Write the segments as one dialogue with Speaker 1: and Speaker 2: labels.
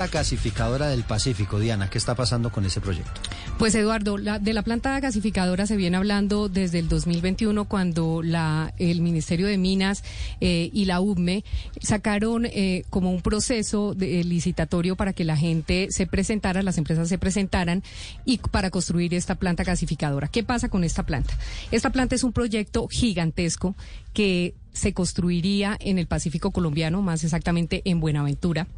Speaker 1: La gasificadora del Pacífico, Diana, ¿qué está pasando con ese proyecto?
Speaker 2: Pues Eduardo, de la planta gasificadora se viene hablando desde el 2021 cuando el Ministerio de Minas eh, y la UME sacaron eh, como un proceso de, licitatorio para que la gente se presentara, las empresas se presentaran y para construir esta planta gasificadora. ¿Qué pasa con esta planta? Esta planta es un proyecto gigantesco que se construiría en el Pacífico colombiano, más exactamente en Buenaventura.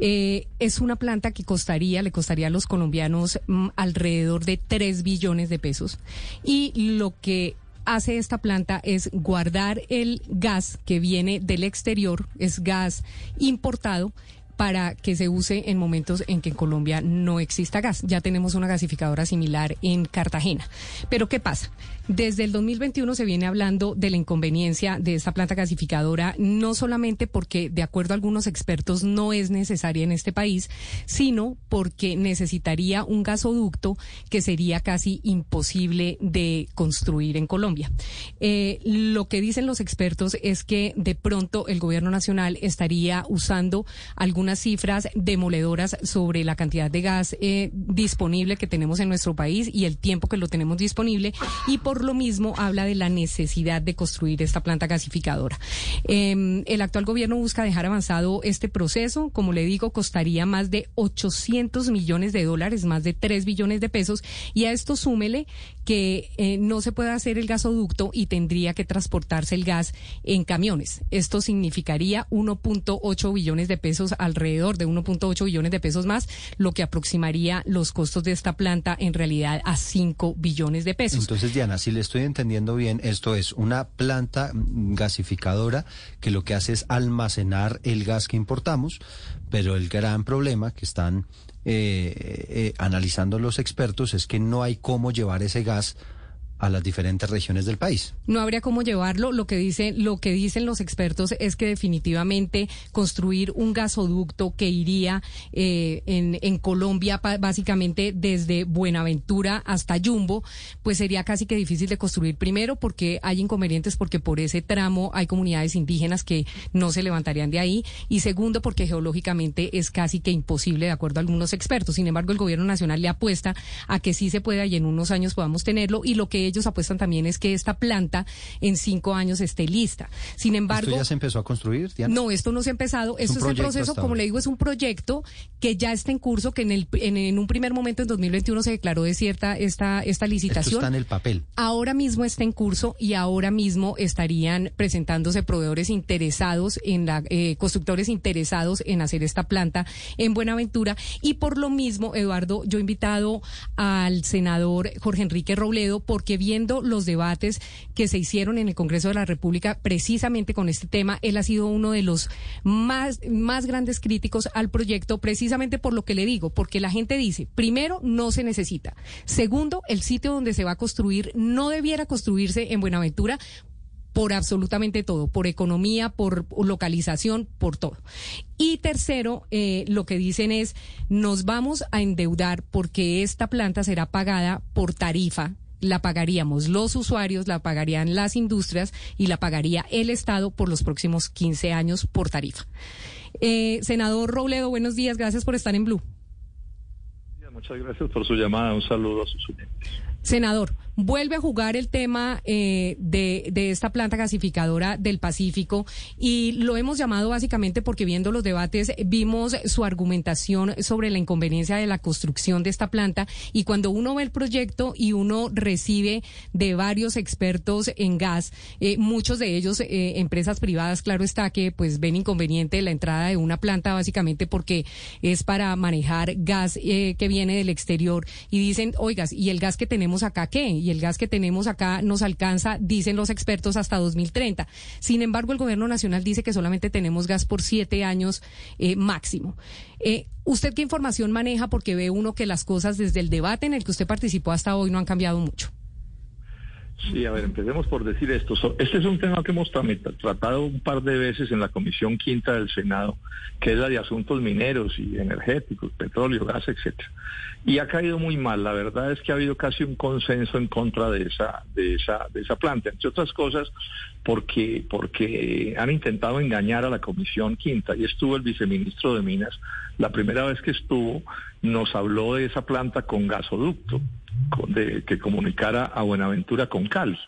Speaker 2: Eh, es una planta que costaría, le costaría a los colombianos mm, alrededor de 3 billones de pesos. Y lo que hace esta planta es guardar el gas que viene del exterior, es gas importado, para que se use en momentos en que en Colombia no exista gas. Ya tenemos una gasificadora similar en Cartagena. Pero ¿qué pasa? Desde el 2021 se viene hablando de la inconveniencia de esta planta gasificadora, no solamente porque, de acuerdo a algunos expertos, no es necesaria en este país, sino porque necesitaría un gasoducto que sería casi imposible de construir en Colombia. Eh, lo que dicen los expertos es que de pronto el gobierno nacional estaría usando algunas cifras demoledoras sobre la cantidad de gas eh, disponible que tenemos en nuestro país y el tiempo que lo tenemos disponible y por lo mismo habla de la necesidad de construir esta planta gasificadora. Eh, el actual gobierno busca dejar avanzado este proceso. Como le digo, costaría más de 800 millones de dólares, más de 3 billones de pesos. Y a esto súmele que eh, no se puede hacer el gasoducto y tendría que transportarse el gas en camiones. Esto significaría 1.8 billones de pesos, alrededor de 1.8 billones de pesos más, lo que aproximaría los costos de esta planta en realidad a 5 billones de pesos.
Speaker 1: Entonces, Diana, si le estoy entendiendo bien, esto es una planta gasificadora que lo que hace es almacenar el gas que importamos, pero el gran problema que están eh, eh, analizando los expertos es que no hay cómo llevar ese gas a las diferentes regiones del país.
Speaker 2: No habría cómo llevarlo. Lo que dicen, lo que dicen los expertos es que definitivamente construir un gasoducto que iría eh, en, en Colombia, básicamente desde Buenaventura hasta Yumbo, pues sería casi que difícil de construir. Primero, porque hay inconvenientes, porque por ese tramo hay comunidades indígenas que no se levantarían de ahí. Y segundo, porque geológicamente es casi que imposible, de acuerdo a algunos expertos. Sin embargo, el gobierno nacional le apuesta a que sí se pueda y en unos años podamos tenerlo. Y lo que ellos apuestan también es que esta planta en cinco años esté lista. Sin embargo...
Speaker 1: ¿Esto ya se empezó a construir? Diana?
Speaker 2: No, esto no se ha empezado. Esto es, un proceso, como le digo, es un proyecto que ya está en curso, que en, el, en, en, un primer momento en 2021 se declaró desierta esta, esta licitación.
Speaker 1: Esto está en el papel.
Speaker 2: Ahora mismo está en curso y ahora mismo estarían presentándose proveedores interesados en la, eh, constructores interesados en hacer esta planta en Buenaventura. Y por lo mismo, Eduardo, yo he invitado al senador Jorge Enrique Robledo porque viendo los debates que se hicieron en el Congreso de la República precisamente con este tema, él ha sido uno de los más, grandes críticos al proyecto, precisamente por lo que le digo, porque la gente dice, primero, no se necesita. Segundo, el sitio donde se va a construir no debiera construirse en Buenaventura por absolutamente todo, por economía, por localización, por todo. Y tercero, eh, lo que dicen es, nos vamos a endeudar porque esta planta será pagada por tarifa la pagaríamos los usuarios, la pagarían las industrias y la pagaría el Estado por los próximos 15 años por tarifa. Eh, senador Robledo, buenos días, gracias por estar en Blue.
Speaker 3: Muchas gracias por su llamada, un saludo a sus oyentes.
Speaker 2: Senador, vuelve a jugar el tema eh, de, esta planta gasificadora del Pacífico y lo hemos llamado básicamente porque viendo los debates vimos su argumentación sobre la inconveniencia de la construcción de esta planta y cuando uno ve el proyecto y uno recibe de varios expertos en gas, eh, muchos de ellos eh, empresas privadas, claro está que pues ven inconveniente la entrada de una planta básicamente porque es para manejar gas que viene del exterior y dicen, oigas, y el gas que tenemos acá, ¿qué? Y el gas que tenemos acá nos alcanza, dicen los expertos, hasta 2030. Sin embargo, el gobierno nacional dice que solamente tenemos gas por siete años eh, máximo. Eh, ¿Usted qué información maneja? Porque ve uno que las cosas desde el debate en el que usted participó hasta hoy no han cambiado mucho.
Speaker 3: Sí, a ver, empecemos por decir esto. Este es un tema que hemos tratado un par de veces en la Comisión Quinta del Senado, que es la de asuntos mineros y energéticos, petróleo, gas, etcétera. Y ha caído muy mal. La verdad es que ha habido casi un consenso en contra de esa, de esa, de esa planta, entre otras cosas, porque, porque han intentado engañar a la Comisión Quinta. Y estuvo el viceministro de Minas. La primera vez que estuvo, nos habló de esa planta con gasoducto de, que comunicara a Buenaventura con Cali.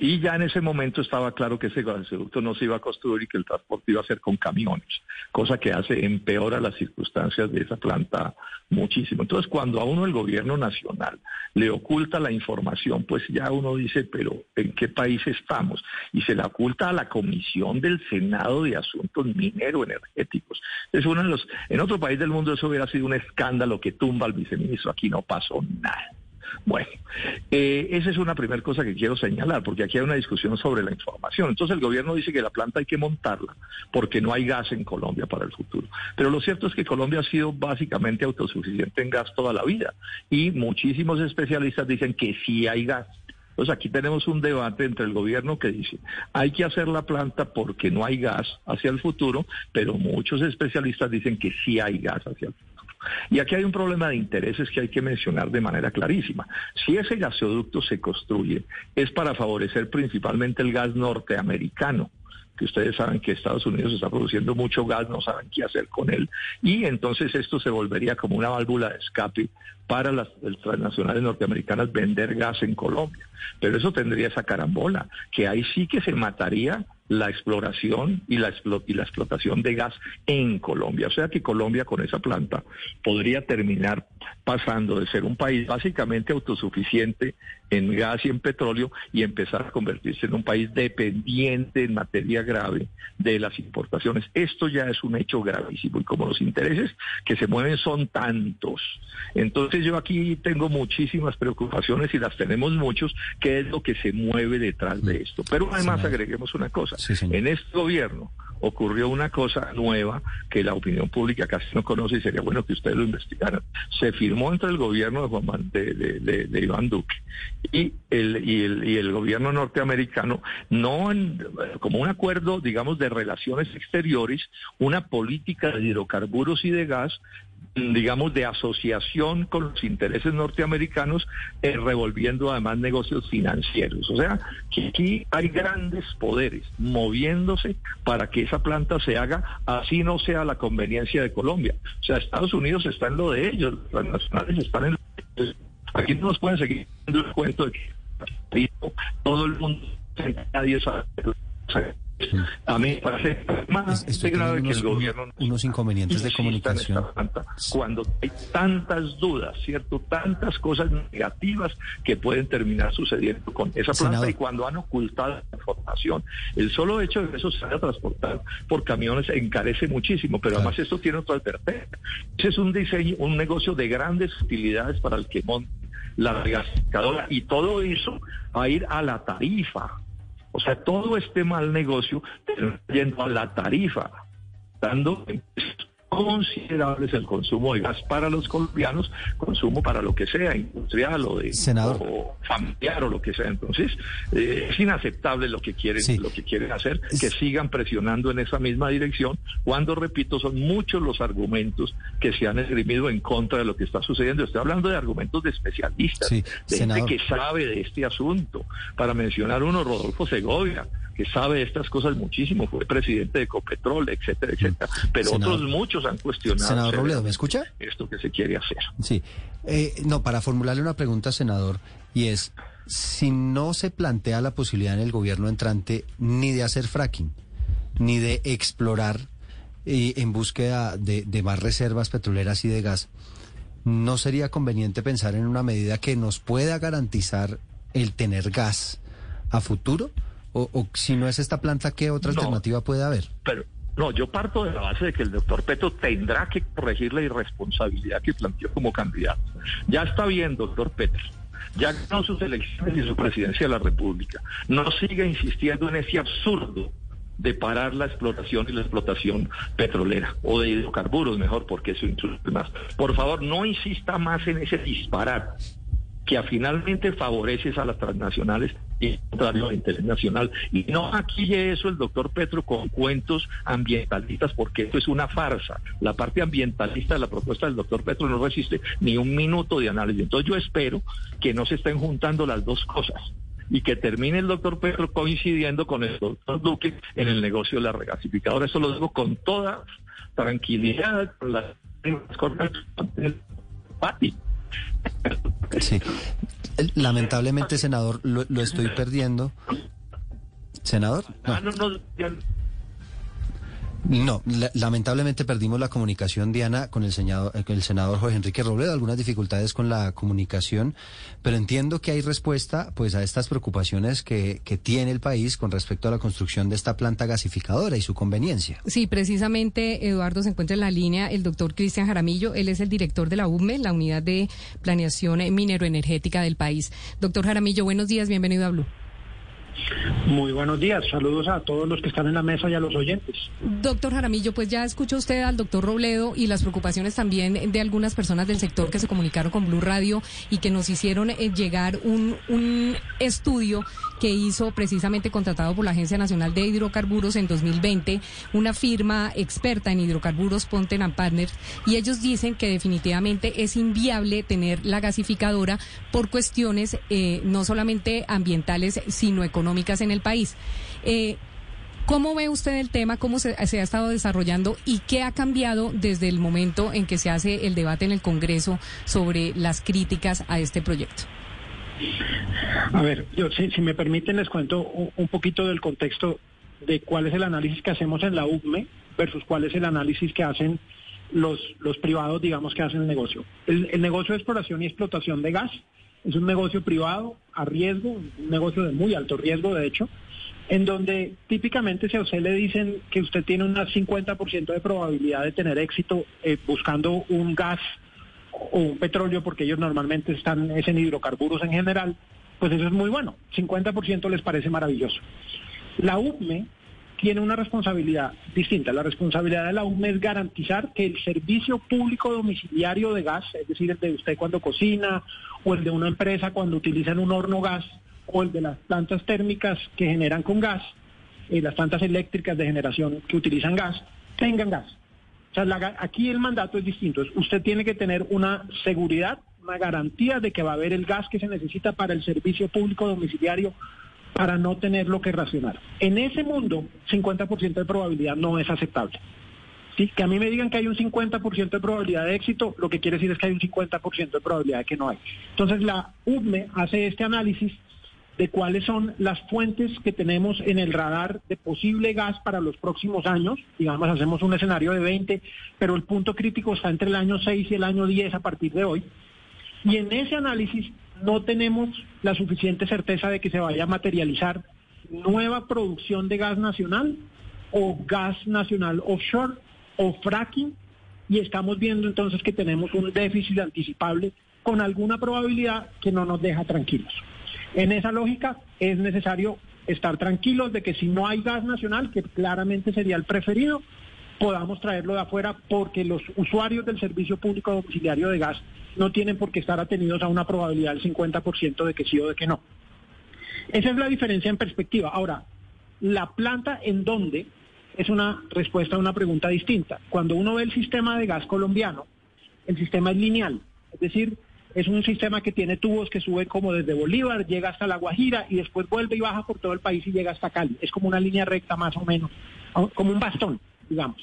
Speaker 3: Y, ya en ese momento estaba claro que ese gasoducto no se iba a construir y que el transporte iba a ser con camiones, cosa que hace empeora las circunstancias de esa planta muchísimo. Entonces, cuando a uno el gobierno nacional le oculta la información, pues ya uno dice, pero ¿en qué país estamos? Y se la oculta a la Comisión del Senado de Asuntos Minero Energéticos. Es uno de los, en otro país del mundo eso hubiera sido un escándalo que tumba al viceministro. Aquí no pasó nada. Bueno, eh, esa es una primera cosa que quiero señalar, porque aquí hay una discusión sobre la información. Entonces el gobierno dice que la planta hay que montarla porque no hay gas en Colombia para el futuro. Pero lo cierto es que Colombia ha sido básicamente autosuficiente en gas toda la vida y muchísimos especialistas dicen que sí hay gas. Entonces aquí tenemos un debate entre el gobierno que dice, hay que hacer la planta porque no hay gas hacia el futuro, pero muchos especialistas dicen que sí hay gas hacia el futuro. Y aquí hay un problema de intereses que hay que mencionar de manera clarísima. Si ese gasoducto se construye, es para favorecer principalmente el gas norteamericano que ustedes saben que Estados Unidos está produciendo mucho gas, no saben qué hacer con él, y entonces esto se volvería como una válvula de escape para las, transnacionales norteamericanas vender gas en Colombia. Pero eso tendría esa carambola, que ahí sí que se mataría la exploración y la, y la explotación de gas en Colombia. O sea que Colombia con esa planta podría terminar pasando de ser un país básicamente autosuficiente en gas y en petróleo y empezar a convertirse en un país dependiente en materia grave de las importaciones. Esto ya es un hecho gravísimo y como los intereses que se mueven son tantos. Entonces yo aquí tengo muchísimas preocupaciones y las tenemos muchos, que es lo que se mueve detrás de esto. Pero además agreguemos una cosa. En este gobierno ocurrió una cosa nueva que la opinión pública casi no conoce y sería bueno que ustedes lo investigaran. Se firmó entre el gobierno de, de, de, Iván Duque y el, y el, y el gobierno norteamericano, no como un acuerdo, digamos, de relaciones exteriores, una política de hidrocarburos y de gas digamos, de asociación con los intereses norteamericanos, eh, revolviendo además negocios financieros. O sea, que aquí hay grandes poderes moviéndose para que esa planta se haga, así no sea la conveniencia de Colombia. O sea, Estados Unidos está en lo de ellos, las nacionales están en lo de ellos. Aquí no nos pueden seguir el cuento de que todo el mundo, nadie sabe. A mí me parece más grave que el gobierno
Speaker 1: unos inconvenientes de comunicación.
Speaker 3: cuando hay tantas dudas, cierto, tantas cosas negativas que pueden terminar sucediendo con esa planta y cuando han ocultado la información. El solo hecho de que eso se haya transportado por camiones encarece muchísimo, pero además esto tiene otra advertencia. Ese es un diseño, un negocio de grandes utilidades para el que monte la regasificadora y todo eso va a ir a la tarifa o sea, todo este mal negocio yendo a la tarifa, dando considerables el consumo de gas para los colombianos, consumo para lo que sea, industrial o, de, familiar o lo que sea. Entonces, eh, es inaceptable lo que quieren, lo que quieren hacer, que sigan presionando en esa misma dirección, cuando, repito, son muchos los argumentos que se han esgrimido en contra de lo que está sucediendo. Estoy hablando de argumentos de especialistas, de gente que sabe de este asunto. Para mencionar uno, Rodolfo Segovia que sabe estas cosas muchísimo, fue presidente de Ecopetrol, etcétera, etcétera. Pero otros muchos han cuestionado.
Speaker 1: Senador Robledo, ¿me escucha?
Speaker 3: Esto que se quiere hacer.
Speaker 1: Sí. Eh, no, para formularle una pregunta, senador, y es, si no se plantea la posibilidad en el gobierno entrante ni de hacer fracking, ni de explorar eh, en búsqueda de, de más reservas petroleras y de gas, ¿no sería conveniente pensar en una medida que nos pueda garantizar el tener gas a futuro? O, si no es esta planta, ¿qué otra alternativa puede haber?
Speaker 3: Pero no, yo parto de la base de que el doctor Petro tendrá que corregir la irresponsabilidad que planteó como candidato. Ya está bien, doctor Petro. Ya ganó sus elecciones y su presidencia de la República. No siga insistiendo en ese absurdo de parar la explotación y la explotación petrolera o de hidrocarburos mejor porque eso incluye más. Por favor, no insista más en ese disparar que finalmente favoreces a las transnacionales y contrario al interés nacional. Y no aquí eso el doctor Petro con cuentos ambientalistas, porque esto es una farsa. La parte ambientalista de la propuesta del doctor Petro no resiste ni un minuto de análisis. Entonces yo espero que no se estén juntando las dos cosas y que termine el doctor Petro coincidiendo con el doctor Duque en el negocio de la regasificadora. Eso lo digo con toda tranquilidad, con las.
Speaker 1: Sí. Lamentablemente, senador, lo, lo estoy perdiendo. Senador.
Speaker 3: Ah, no, no,
Speaker 1: lamentablemente perdimos la comunicación, Diana, con el, senador, eh, el senador Jorge Enrique Robledo, algunas dificultades con la comunicación, pero entiendo que hay respuesta pues a estas preocupaciones que, que tiene el país con respecto a la construcción de esta planta gasificadora y su conveniencia.
Speaker 2: Sí, precisamente, Eduardo, se encuentra en la línea el doctor Cristian Jaramillo. Él es el director de la UME, la Unidad de Planeación Mineroenergética del país. Doctor Jaramillo, buenos días, bienvenido a Blue.
Speaker 4: Muy buenos días, saludos a todos los que están en la mesa y a los oyentes.
Speaker 2: Doctor Jaramillo, pues ya escuchó usted al doctor Robledo y las preocupaciones también de algunas personas del sector que se comunicaron con Blue Radio y que nos hicieron eh, llegar un, un estudio que hizo precisamente contratado por la Agencia Nacional de Hidrocarburos en 2020, una firma experta en hidrocarburos, Ponten and Partners, y ellos dicen que definitivamente es inviable tener la gasificadora por cuestiones eh, no solamente ambientales, sino económicas en el país. Eh, ¿Cómo ve usted el tema? ¿Cómo se, ha estado desarrollando? ¿Y qué ha cambiado desde el momento en que se hace el debate en el Congreso sobre las críticas a este proyecto?
Speaker 4: A ver, yo, si, si me permiten les cuento un, poquito del contexto de cuál es el análisis que hacemos en la UCME versus cuál es el análisis que hacen los, los privados, digamos, que hacen el negocio. El negocio de exploración y explotación de gas es un negocio privado a riesgo, un negocio de muy alto riesgo, de hecho, en donde típicamente si a usted le dicen que usted tiene un 50% de probabilidad de tener éxito eh, buscando un gas o un petróleo, porque ellos normalmente están es en hidrocarburos en general, pues eso es muy bueno. 50% les parece maravilloso. La UPME tiene una responsabilidad distinta. La responsabilidad de la UPME es garantizar que el servicio público domiciliario de gas, es decir, el de usted cuando cocina o el de una empresa cuando utilizan un horno gas o el de las plantas térmicas que generan con gas, eh, las plantas eléctricas de generación que utilizan gas, tengan gas. O sea, aquí el mandato es distinto. Usted tiene que tener una seguridad, una garantía de que va a haber el gas que se necesita para el servicio público domiciliario para no tener lo que racionar. En ese mundo, 50% de probabilidad no es aceptable. ¿Sí? Que a mí me digan que hay un 50% de probabilidad de éxito, lo que quiere decir es que hay un 50% de probabilidad de que no hay. Entonces la UBME hace este análisis de cuáles son las fuentes que tenemos en el radar de posible gas para los próximos años. Digamos, hacemos un escenario de 20, pero el punto crítico está entre el año 6 y el año 10 a partir de hoy. Y en ese análisis no tenemos la suficiente certeza de que se vaya a materializar nueva producción de gas nacional o gas nacional offshore o fracking y estamos viendo entonces que tenemos un déficit anticipable con alguna probabilidad que no nos deja tranquilos. En esa lógica es necesario estar tranquilos de que si no hay gas nacional, que claramente sería el preferido, podamos traerlo de afuera porque los usuarios del servicio público domiciliario de gas no tienen por qué estar atenidos a una probabilidad del 50% de que sí o de que no. Esa es la diferencia en perspectiva. Ahora, la planta en dónde es una respuesta a una pregunta distinta. Cuando uno ve el sistema de gas colombiano, el sistema es lineal, es decir, es un sistema que tiene tubos que sube como desde Bolívar, llega hasta La Guajira y después vuelve y baja por todo el país y llega hasta Cali. Es como una línea recta más o menos, como un bastón, digamos.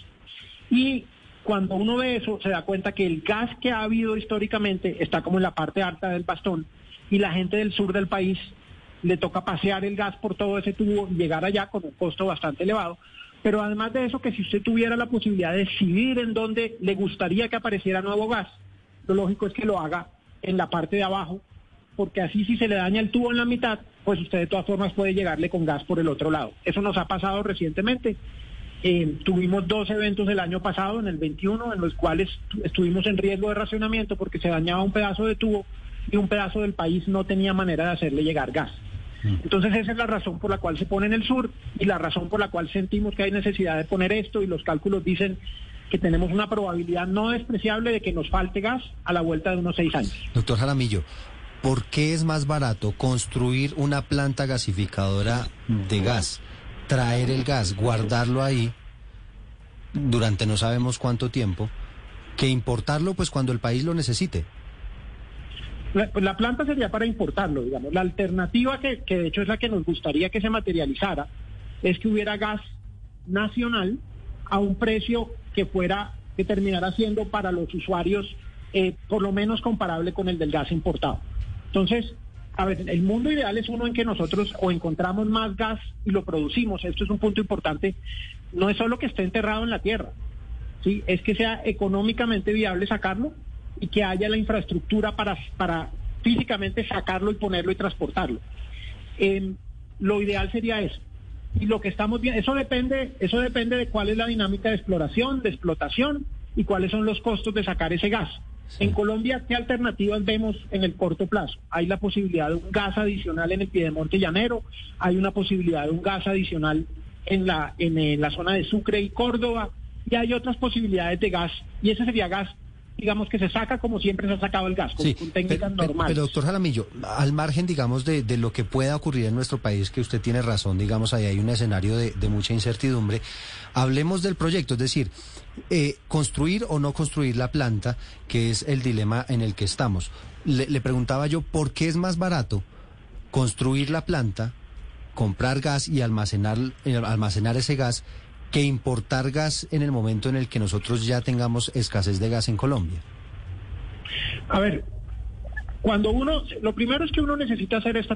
Speaker 4: Y cuando uno ve eso, se da cuenta que el gas que ha habido históricamente está como en la parte alta del bastón y la gente del sur del país le toca pasear el gas por todo ese tubo y llegar allá con un costo bastante elevado. Pero además de eso, que si usted tuviera la posibilidad de decidir en dónde le gustaría que apareciera nuevo gas, lo lógico es que lo haga en la parte de abajo, porque así si se le daña el tubo en la mitad, pues usted de todas formas puede llegarle con gas por el otro lado. Eso nos ha pasado recientemente. Eh, tuvimos dos eventos el año pasado, en el 21, en los cuales estuvimos en riesgo de racionamiento porque se dañaba un pedazo de tubo y un pedazo del país no tenía manera de hacerle llegar gas. Entonces esa es la razón por la cual se pone en el sur y la razón por la cual sentimos que hay necesidad de poner esto y los cálculos dicen que tenemos una probabilidad no despreciable de que nos falte gas a la vuelta de unos seis años.
Speaker 1: Doctor Jaramillo, ¿por qué es más barato construir una planta gasificadora de gas, traer el gas, guardarlo ahí durante no sabemos cuánto tiempo, que importarlo pues cuando el país lo necesite?
Speaker 4: La, pues la planta sería para importarlo, digamos. La alternativa que, que de hecho es la que nos gustaría que se materializara es que hubiera gas nacional a un precio que fuera, que terminara siendo para los usuarios eh, por lo menos comparable con el del gas importado. Entonces, a ver, el mundo ideal es uno en que nosotros o encontramos más gas y lo producimos. Esto es un punto importante. No es solo que esté enterrado en la tierra, ¿sí? es que sea económicamente viable sacarlo y que haya la infraestructura para, para físicamente sacarlo y ponerlo y transportarlo. Eh, lo ideal sería eso. Y lo que estamos viendo, eso depende, eso depende de cuál es la dinámica de exploración, de explotación y cuáles son los costos de sacar ese gas. En Colombia, ¿qué alternativas vemos en el corto plazo? Hay la posibilidad de un gas adicional en el Piedemonte Llanero, hay una posibilidad de un gas adicional en la, en, en la zona de Sucre y Córdoba, y hay otras posibilidades de gas, y ese sería gas digamos que se saca como siempre se ha sacado el gas, con,
Speaker 1: Sí,
Speaker 4: con técnicas
Speaker 1: pero,
Speaker 4: normales.
Speaker 1: pero, doctor Jaramillo, al margen, digamos, de, de lo que pueda ocurrir en nuestro país, que usted tiene razón, digamos, ahí hay un escenario de, de mucha incertidumbre, hablemos del proyecto, es decir, eh, construir o no construir la planta, que es el dilema en el que estamos. Le, le preguntaba yo, ¿por qué es más barato construir la planta, comprar gas y almacenar, eh, almacenar ese gas que importar gas en el momento en el que nosotros ya tengamos escasez de gas en Colombia?
Speaker 4: A ver, cuando uno, lo primero es que uno necesita hacer esta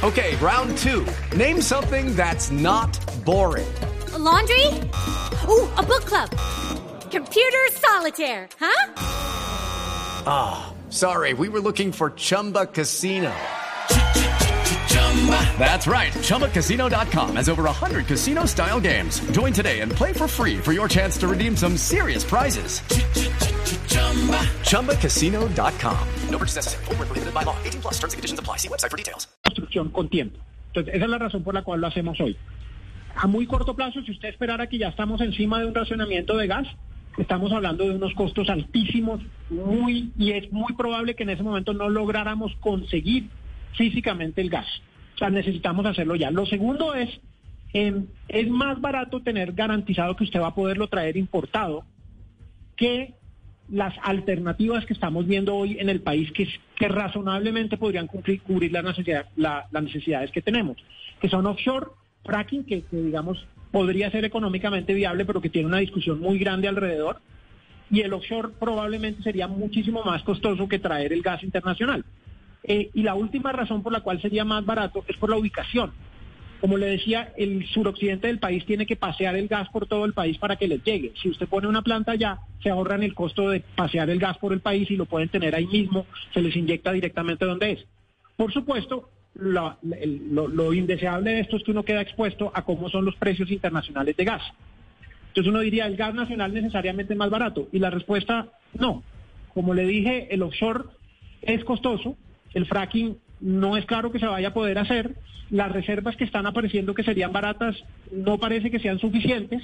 Speaker 5: Okay, round two. Name something that's not boring.
Speaker 6: A laundry? Ooh, a book club. Computer solitaire, huh?
Speaker 5: Ah, sorry, we were looking for Chumba Casino. That's right. ChumbaCasino.com has over 100 casino style games. Join today and play for free for your chance to redeem some serious prizes. ChumbaCasino.com. No purchase necessary. Where prohibited by law. 18 plus terms and conditions apply. See website for details.
Speaker 4: construcción con tiempo. Entonces, esa es la razón por la cual lo hacemos hoy. A muy corto plazo, si usted esperara que ya estamos encima de un racionamiento de gas, estamos hablando de unos costos altísimos, muy y es muy probable que en ese momento no lográramos conseguir físicamente el gas. O sea, necesitamos hacerlo ya. Lo segundo es, eh, es más barato tener garantizado que usted va a poderlo traer importado que las alternativas que estamos viendo hoy en el país que, razonablemente podrían cubrir las necesidades que tenemos, que son offshore, fracking, que, digamos podría ser económicamente viable, pero que tiene una discusión muy grande alrededor, y el offshore probablemente sería muchísimo más costoso que traer el gas internacional. Eh, y la última razón por la cual sería más barato es por la ubicación. Como le decía, el suroccidente del país tiene que pasear el gas por todo el país para que les llegue. Si usted pone una planta allá, se ahorran el costo de pasear el gas por el país y lo pueden tener ahí mismo, se les inyecta directamente donde es. Por supuesto, lo, lo indeseable de esto es que uno queda expuesto a cómo son los precios internacionales de gas. Entonces uno diría, ¿el gas nacional necesariamente es más barato? Y la respuesta, no. Como le dije, el offshore es costoso, el fracking no es claro que se vaya a poder hacer, las reservas que están apareciendo que serían baratas no parece que sean suficientes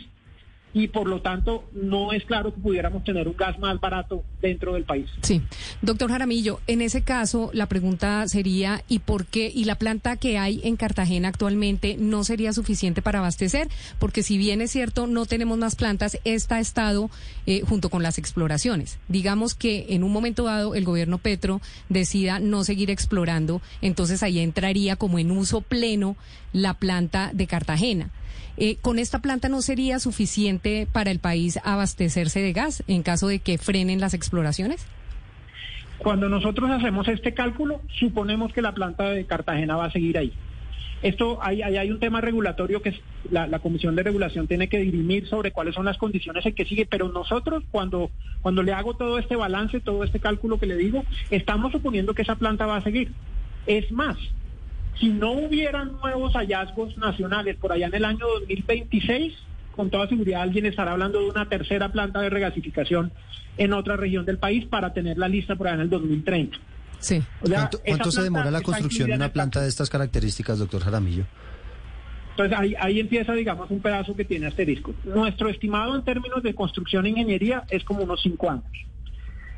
Speaker 4: y por lo tanto no es claro que pudiéramos tener un gas más barato dentro del país.
Speaker 2: Sí. Doctor Jaramillo, en ese caso la pregunta sería, ¿y por qué? ¿Y la planta que hay en Cartagena actualmente no sería suficiente para abastecer? Porque si bien es cierto, no tenemos más plantas, esta estado eh, junto con las exploraciones. Digamos que en un momento dado el gobierno Petro decida no seguir explorando, entonces ahí entraría como en uso pleno la planta de Cartagena. Eh, ¿Con esta planta no sería suficiente para el país abastecerse de gas en caso de que frenen las exploraciones?
Speaker 4: Cuando nosotros hacemos este cálculo, suponemos que la planta de Cartagena va a seguir ahí. Esto, hay, hay, un tema regulatorio que la, la Comisión de Regulación tiene que dirimir sobre cuáles son las condiciones en que sigue, pero nosotros cuando, cuando le hago todo este balance, todo este cálculo que le digo, estamos suponiendo que esa planta va a seguir. Es más, si no hubieran nuevos hallazgos nacionales por allá en el año 2026, con toda seguridad alguien estará hablando de una tercera planta de regasificación en otra región del país para tenerla lista por allá en el 2030.
Speaker 2: Sí.
Speaker 4: O sea,
Speaker 1: ¿Cuánto, se demora la construcción de una planta de estas características, doctor Jaramillo?
Speaker 4: Entonces ahí, ahí empieza, digamos, un pedazo que tiene asterisco. Nuestro estimado en términos de construcción e ingeniería es como unos cinco años.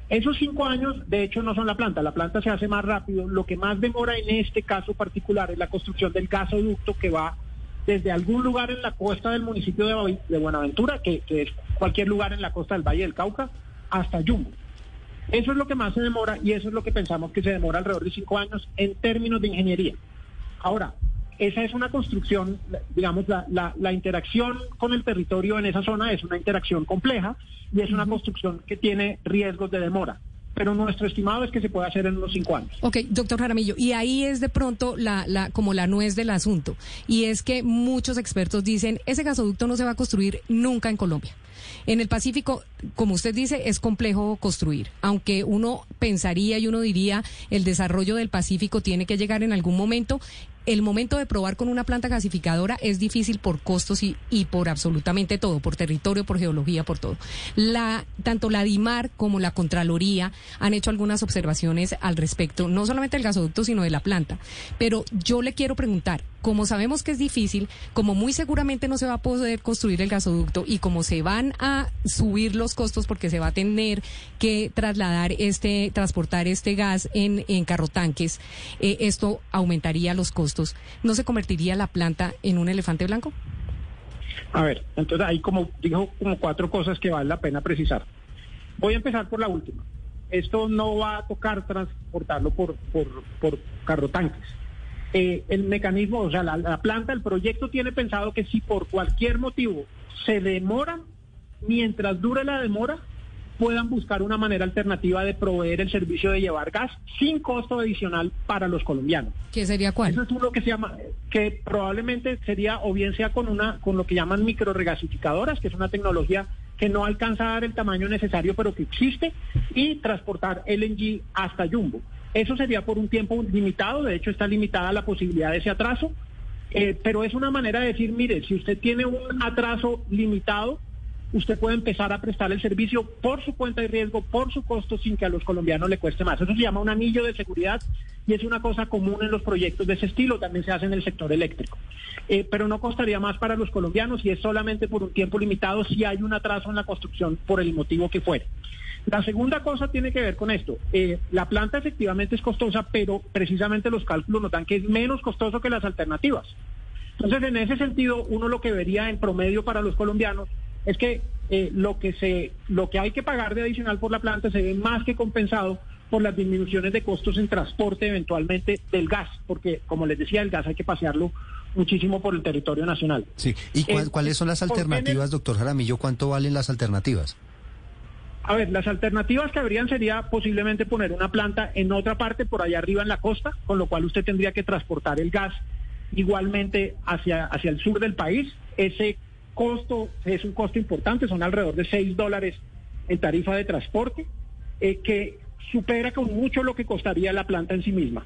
Speaker 4: Esos cinco años, de hecho, no son la planta. La planta se hace más rápido. Lo que más demora en este caso particular es la construcción del gasoducto que va desde algún lugar en la costa del municipio de, Buenaventura, que, que es cualquier lugar en la costa del Valle del Cauca, hasta Yumbo. Eso es lo que más se demora y eso es lo que pensamos que se demora alrededor de cinco años en términos de ingeniería. Ahora, esa es una construcción, digamos, la, la- la interacción con el territorio en esa zona es una interacción compleja y es una construcción que tiene riesgos de demora. Pero nuestro estimado es que se puede hacer en unos cinco años.
Speaker 2: Ok, doctor Jaramillo, y ahí es de pronto la, la, como la nuez del asunto, y es que muchos expertos dicen, ese gasoducto no se va a construir nunca en Colombia. En el Pacífico, como usted dice, es complejo construir, aunque uno pensaría y uno diría, el desarrollo del Pacífico tiene que llegar en algún momento. El momento de probar con una planta gasificadora es difícil por costos y, por absolutamente todo, por territorio, por geología, por todo. La, tanto la DIMAR como la Contraloría han hecho algunas observaciones al respecto, no solamente del gasoducto, sino de la planta. Pero yo le quiero preguntar, como sabemos que es difícil, como muy seguramente no se va a poder construir el gasoducto y como se van a subir los costos porque se va a tener que trasladar este, transportar este gas en, en carrotanques, eh, esto aumentaría los costos. ¿No se convertiría la planta en un elefante blanco?
Speaker 4: A ver, entonces ahí como dijo como cuatro cosas que vale la pena precisar. Voy a empezar por la última. Esto no va a tocar transportarlo por, por, por carrotanques. Eh, el mecanismo, o sea, la, la planta, el proyecto tiene pensado que si por cualquier motivo se demora, mientras dure la demora, puedan buscar una manera alternativa de proveer el servicio de llevar gas sin costo adicional para los colombianos.
Speaker 2: ¿Qué sería cuál?
Speaker 4: Eso es uno que se llama, que probablemente sería o bien sea con una, con lo que llaman microregasificadoras, que es una tecnología que no alcanza a dar el tamaño necesario, pero que existe, y transportar LNG hasta Jumbo. Eso sería por un tiempo limitado, de hecho está limitada la posibilidad de ese atraso, eh, pero es una manera de decir, mire, si usted tiene un atraso limitado, usted puede empezar a prestar el servicio por su cuenta de riesgo, por su costo, sin que a los colombianos le cueste más. Eso se llama un anillo de seguridad y es una cosa común en los proyectos de ese estilo, también se hace en el sector eléctrico. Eh, pero no costaría más para los colombianos y es solamente por un tiempo limitado si hay un atraso en la construcción por el motivo que fuere. La segunda cosa tiene que ver con esto. Eh, la planta efectivamente es costosa, pero precisamente los cálculos nos dan que es menos costoso que las alternativas. Entonces, en ese sentido, uno lo que vería en promedio para los colombianos es que eh, lo que se, lo que hay que pagar de adicional por la planta se ve más que compensado por las disminuciones de costos en transporte eventualmente del gas, porque como les decía, el gas hay que pasearlo muchísimo por el territorio nacional.
Speaker 1: Sí. ¿Y cuál-
Speaker 4: Eh,
Speaker 1: cuáles son las
Speaker 4: ¿por qué en el-
Speaker 1: alternativas, doctor Jaramillo? ¿Cuánto valen las alternativas?
Speaker 4: A ver, las alternativas que habrían sería posiblemente poner una planta en otra parte por allá arriba en la costa, con lo cual usted tendría que transportar el gas igualmente hacia, hacia el sur del país. Ese costo es un costo importante, son alrededor de 6 dólares en tarifa de transporte, eh, que supera con mucho lo que costaría la planta en sí misma.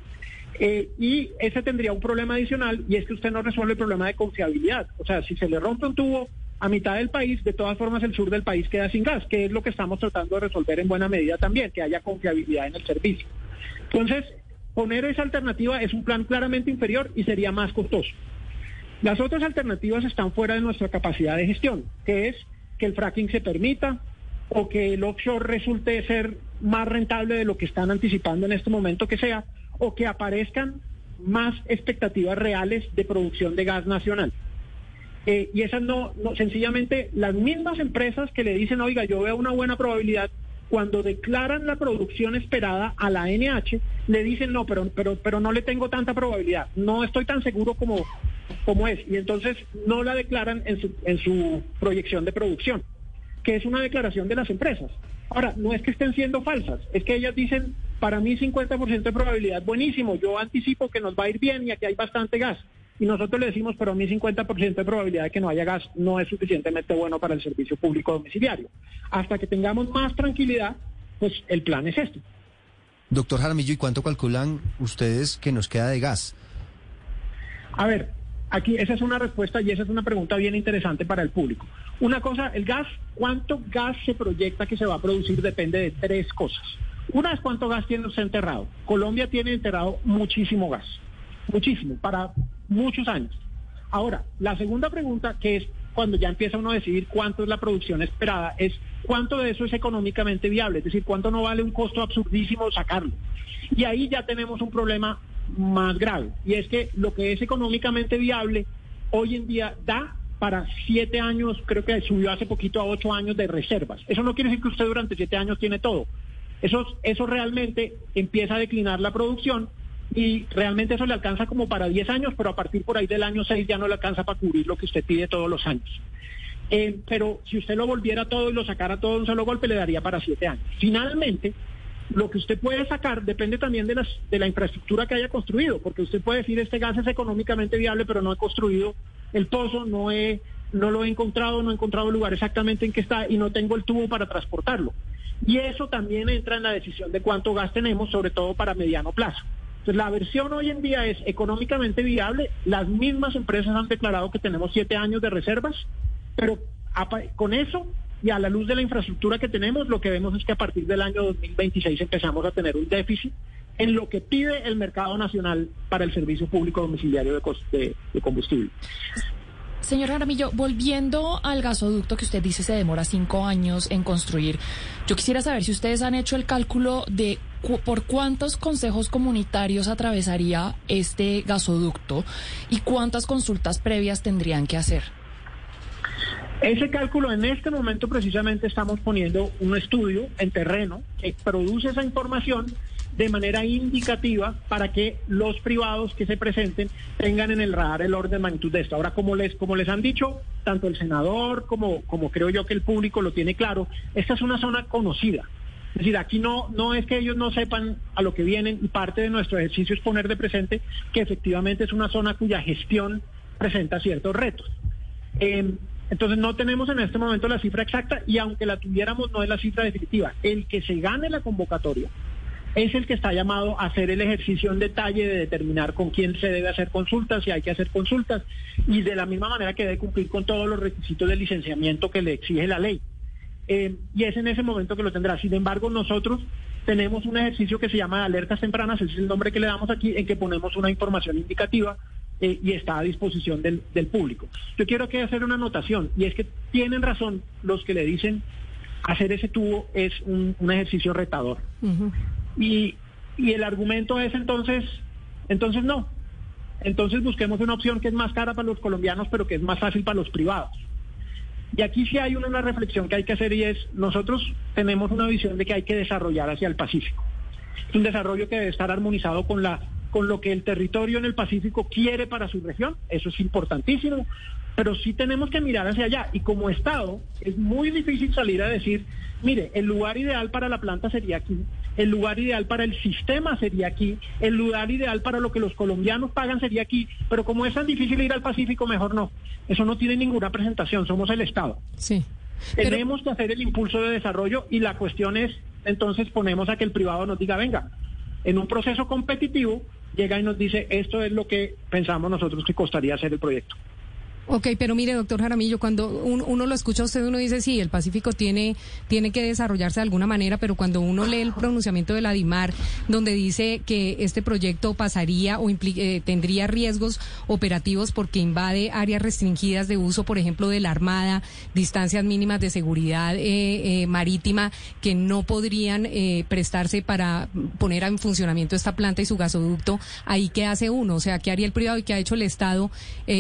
Speaker 4: Eh, y ese tendría un problema adicional y es que usted no resuelve el problema de confiabilidad. O sea, si se le rompe un tubo a mitad del país, de todas formas el sur del país queda sin gas, que es lo que estamos tratando de resolver en buena medida también, que haya confiabilidad en el servicio. Entonces, poner esa alternativa es un plan claramente inferior y sería más costoso. Las otras alternativas están fuera de nuestra capacidad de gestión, que es que el fracking se permita o que el offshore resulte ser más rentable de lo que están anticipando en este momento que sea, o que aparezcan más expectativas reales de producción de gas nacional. Eh, y esas no, sencillamente las mismas empresas que le dicen, oiga, yo veo una buena probabilidad, cuando declaran la producción esperada a la NH, le dicen, no, pero, pero, pero no le tengo tanta probabilidad, no estoy tan seguro como, como es, y entonces no la declaran en su, en su proyección de producción, que es una declaración de las empresas. Ahora, no es que estén siendo falsas, es que ellas dicen, para mí 50% de probabilidad, buenísimo, yo anticipo que nos va a ir bien y aquí hay bastante gas. Y nosotros le decimos, pero a mí 50% de probabilidad de que no haya gas no es suficientemente bueno para el servicio público domiciliario. Hasta que tengamos más tranquilidad, pues el plan es este.
Speaker 1: Doctor Jaramillo, ¿y cuánto calculan ustedes que nos queda de gas?
Speaker 4: A ver, aquí esa es una respuesta y esa es una pregunta bien interesante para el público. Una cosa, el gas, ¿cuánto gas se proyecta que se va a producir? Depende de tres cosas. Una es cuánto gas tiene usted enterrado. Colombia tiene enterrado muchísimo gas, muchísimo, para muchos años. Ahora, la segunda pregunta, que es cuando ya empieza uno a decidir cuánto es la producción esperada, es cuánto de eso es económicamente viable, es decir, cuánto no vale un costo absurdísimo sacarlo. Y ahí ya tenemos un problema más grave, y es que lo que es económicamente viable hoy en día da para siete años, creo que subió hace poquito a ocho años de reservas. Eso no quiere decir que usted durante siete años tiene todo. Eso, eso realmente empieza a declinar la producción y realmente eso le alcanza como para 10 años, pero a partir por ahí del año 6 ya no le alcanza para cubrir lo que usted pide todos los años. Eh, pero si usted lo volviera todo y lo sacara todo de un solo golpe, le daría para 7 años. Finalmente, lo que usted puede sacar depende también de, las, de la infraestructura que haya construido, porque usted puede decir este gas es económicamente viable, pero no he construido el pozo, no he no lo he encontrado, no he encontrado el lugar exactamente en que está y no tengo el tubo para transportarlo. Y eso también entra en la decisión de cuánto gas tenemos, sobre todo para mediano plazo. Entonces, la versión hoy en día es económicamente viable. Las mismas empresas han declarado que tenemos siete años de reservas, pero con eso y a la luz de la infraestructura que tenemos, lo que vemos es que a partir del año 2026 empezamos a tener un déficit en lo que pide el mercado nacional para el servicio público domiciliario de, de combustible.
Speaker 7: Señor Jaramillo, volviendo al gasoducto que usted dice se demora cinco años en construir, yo quisiera saber si ustedes han hecho el cálculo de por cuántos consejos comunitarios atravesaría este gasoducto y cuántas consultas previas tendrían que hacer.
Speaker 4: Ese cálculo en este momento precisamente estamos poniendo un estudio en terreno que produce esa información de manera indicativa para que los privados que se presenten tengan en el radar el orden de magnitud de esto. Ahora, como les, como les han dicho, tanto el senador como, como creo yo que el público lo tiene claro, esta es una zona conocida. Es decir, aquí no, no es que ellos no sepan a lo que vienen y parte de nuestro ejercicio es poner de presente que efectivamente es una zona cuya gestión presenta ciertos retos. Em, entonces no tenemos en este momento la cifra exacta y aunque la tuviéramos no es la cifra definitiva. El que se gane la convocatoria es el que está llamado a hacer el ejercicio en detalle de determinar con quién se debe hacer consultas, si hay que hacer consultas, y de la misma manera que debe cumplir con todos los requisitos de licenciamiento que le exige la ley. Eh, y es en ese momento que lo tendrá. Sin embargo, nosotros tenemos un ejercicio que se llama alertas tempranas, es el nombre que le damos aquí, en que ponemos una información indicativa eh, y está a disposición del, público. Yo quiero que hacer una anotación, y es que tienen razón los que le dicen hacer ese tubo es un, ejercicio retador. Y, y el argumento es entonces, entonces no. Entonces busquemos una opción que es más cara para los colombianos, pero que es más fácil para los privados. Y aquí sí hay una, reflexión que hay que hacer y es, nosotros tenemos una visión de que hay que desarrollar hacia el Pacífico. Es un desarrollo que debe estar armonizado con la con lo que el territorio en el Pacífico quiere para su región, eso es importantísimo, pero sí tenemos que mirar hacia allá y como Estado es muy difícil salir a decir, mire, el lugar ideal para la planta sería aquí, el lugar ideal para el sistema sería aquí, el lugar ideal para lo que los colombianos pagan sería aquí, pero como es tan difícil ir al Pacífico, mejor no. Eso no tiene ninguna presentación, somos el Estado.
Speaker 2: Sí.
Speaker 4: Tenemos que hacer el impulso de desarrollo y la cuestión es, entonces ponemos a que el privado nos diga, venga, en un proceso competitivo, llega y nos dice, esto es lo que pensamos nosotros que costaría hacer el proyecto.
Speaker 2: Ok, pero mire, doctor Jaramillo, cuando uno lo escucha usted, uno dice, sí, el Pacífico tiene, tiene que desarrollarse de alguna manera, pero cuando uno lee el pronunciamiento de la DIMAR, donde dice que este proyecto pasaría o eh, tendría riesgos operativos porque invade áreas restringidas de uso, por ejemplo, de la Armada, distancias mínimas de seguridad eh, eh, marítima que no podrían prestarse para poner en funcionamiento esta planta y su gasoducto, ahí qué hace uno, o sea, qué haría el privado y qué ha hecho el Estado,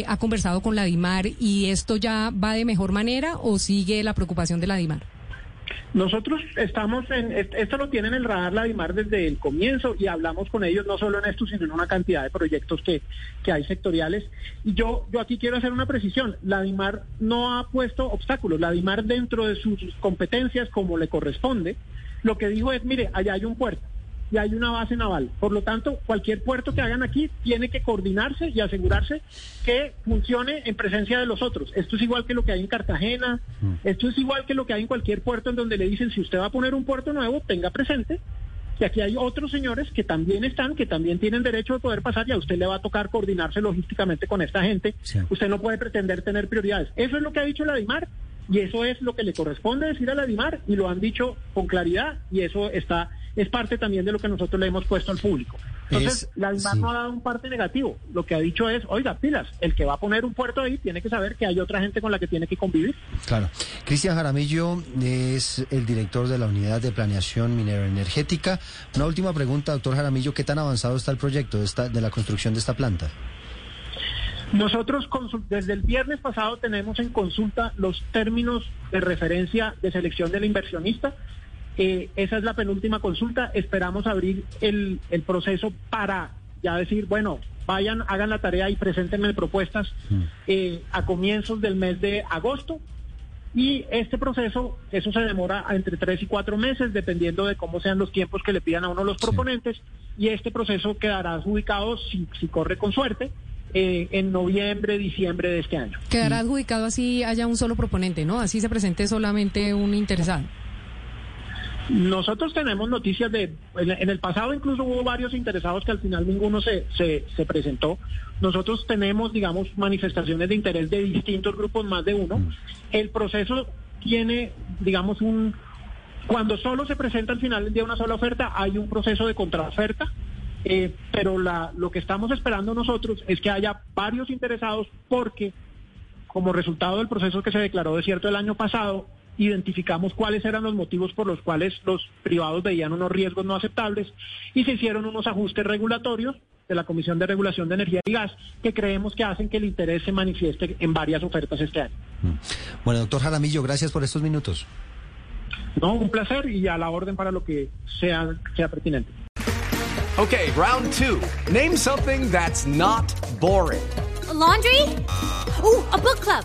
Speaker 2: ha conversado con la DIMAR y esto ya va de mejor manera o sigue la preocupación de la DIMAR?
Speaker 4: Nosotros estamos en, esto lo tienen en el radar la DIMAR desde el comienzo y hablamos con ellos no solo en esto, sino en una cantidad de proyectos que, que hay sectoriales. Y yo, yo aquí quiero hacer una precisión. La DIMAR no ha puesto obstáculos. La DIMAR dentro de sus competencias, como le corresponde, lo que dijo es, mire, allá hay un puerto y hay una base naval. Por lo tanto, cualquier puerto que hagan aquí tiene que coordinarse y asegurarse que funcione en presencia de los otros. Esto es igual que lo que hay en Cartagena, mm. esto es igual que lo que hay en cualquier puerto en donde le dicen, si usted va a poner un puerto nuevo, tenga presente que aquí hay otros señores que también están, que también tienen derecho de poder pasar y a usted le va a tocar coordinarse logísticamente con esta gente. Usted no puede pretender tener prioridades. Eso es lo que ha dicho la DIMAR y eso es lo que le corresponde decir a la DIMAR y lo han dicho con claridad y eso está es parte también de lo que nosotros le hemos puesto al público. Entonces,
Speaker 1: Es-
Speaker 4: la DIMAR
Speaker 1: sí.
Speaker 4: no ha dado un parte negativo. Lo que ha dicho es, oiga, pilas, el que va a poner un puerto ahí tiene que saber que hay otra gente con la que tiene que convivir.
Speaker 1: Claro. Cristian Jaramillo es el director de la Unidad de Planeación Minero Energética. Una última pregunta, doctor Jaramillo, ¿qué tan avanzado está el proyecto de, esta, de la construcción de esta planta?
Speaker 4: Nosotros desde el viernes pasado tenemos en consulta los términos de referencia de selección del inversionista. Eh, esa es la penúltima consulta. Esperamos abrir el, el proceso para ya decir, bueno, vayan, hagan la tarea y preséntenme propuestas eh, a comienzos del mes de agosto. Y este proceso, eso se demora entre tres y cuatro meses, dependiendo de cómo sean los tiempos que le pidan a uno los proponentes. Y este proceso quedará adjudicado, si, si corre con suerte, eh, en noviembre, diciembre de este año.
Speaker 2: Quedará adjudicado así haya un solo proponente, ¿no? Así se presente solamente un interesado.
Speaker 4: Nosotros tenemos noticias de, en el pasado incluso hubo varios interesados que al final ninguno se, se, se presentó. Nosotros tenemos, digamos, manifestaciones de interés de distintos grupos, más de uno. El proceso tiene, digamos, un... Cuando solo se presenta al final de una sola oferta, hay un proceso de contraoferta. Eh, pero la, lo que estamos esperando nosotros es que haya varios interesados porque como resultado del proceso que se declaró desierto el año pasado, identificamos cuáles eran los motivos por los cuales los privados veían unos riesgos no aceptables y se hicieron unos ajustes regulatorios de la Comisión de Regulación de Energía y Gas que creemos que hacen que el interés se manifieste en varias ofertas este año.
Speaker 1: Bueno, doctor Jaramillo, gracias por estos minutos.
Speaker 4: No, un placer y a la orden para lo que sea, sea pertinente.
Speaker 5: Okay, round two. Name something that's not boring.
Speaker 6: A laundry? Ooh, a book club.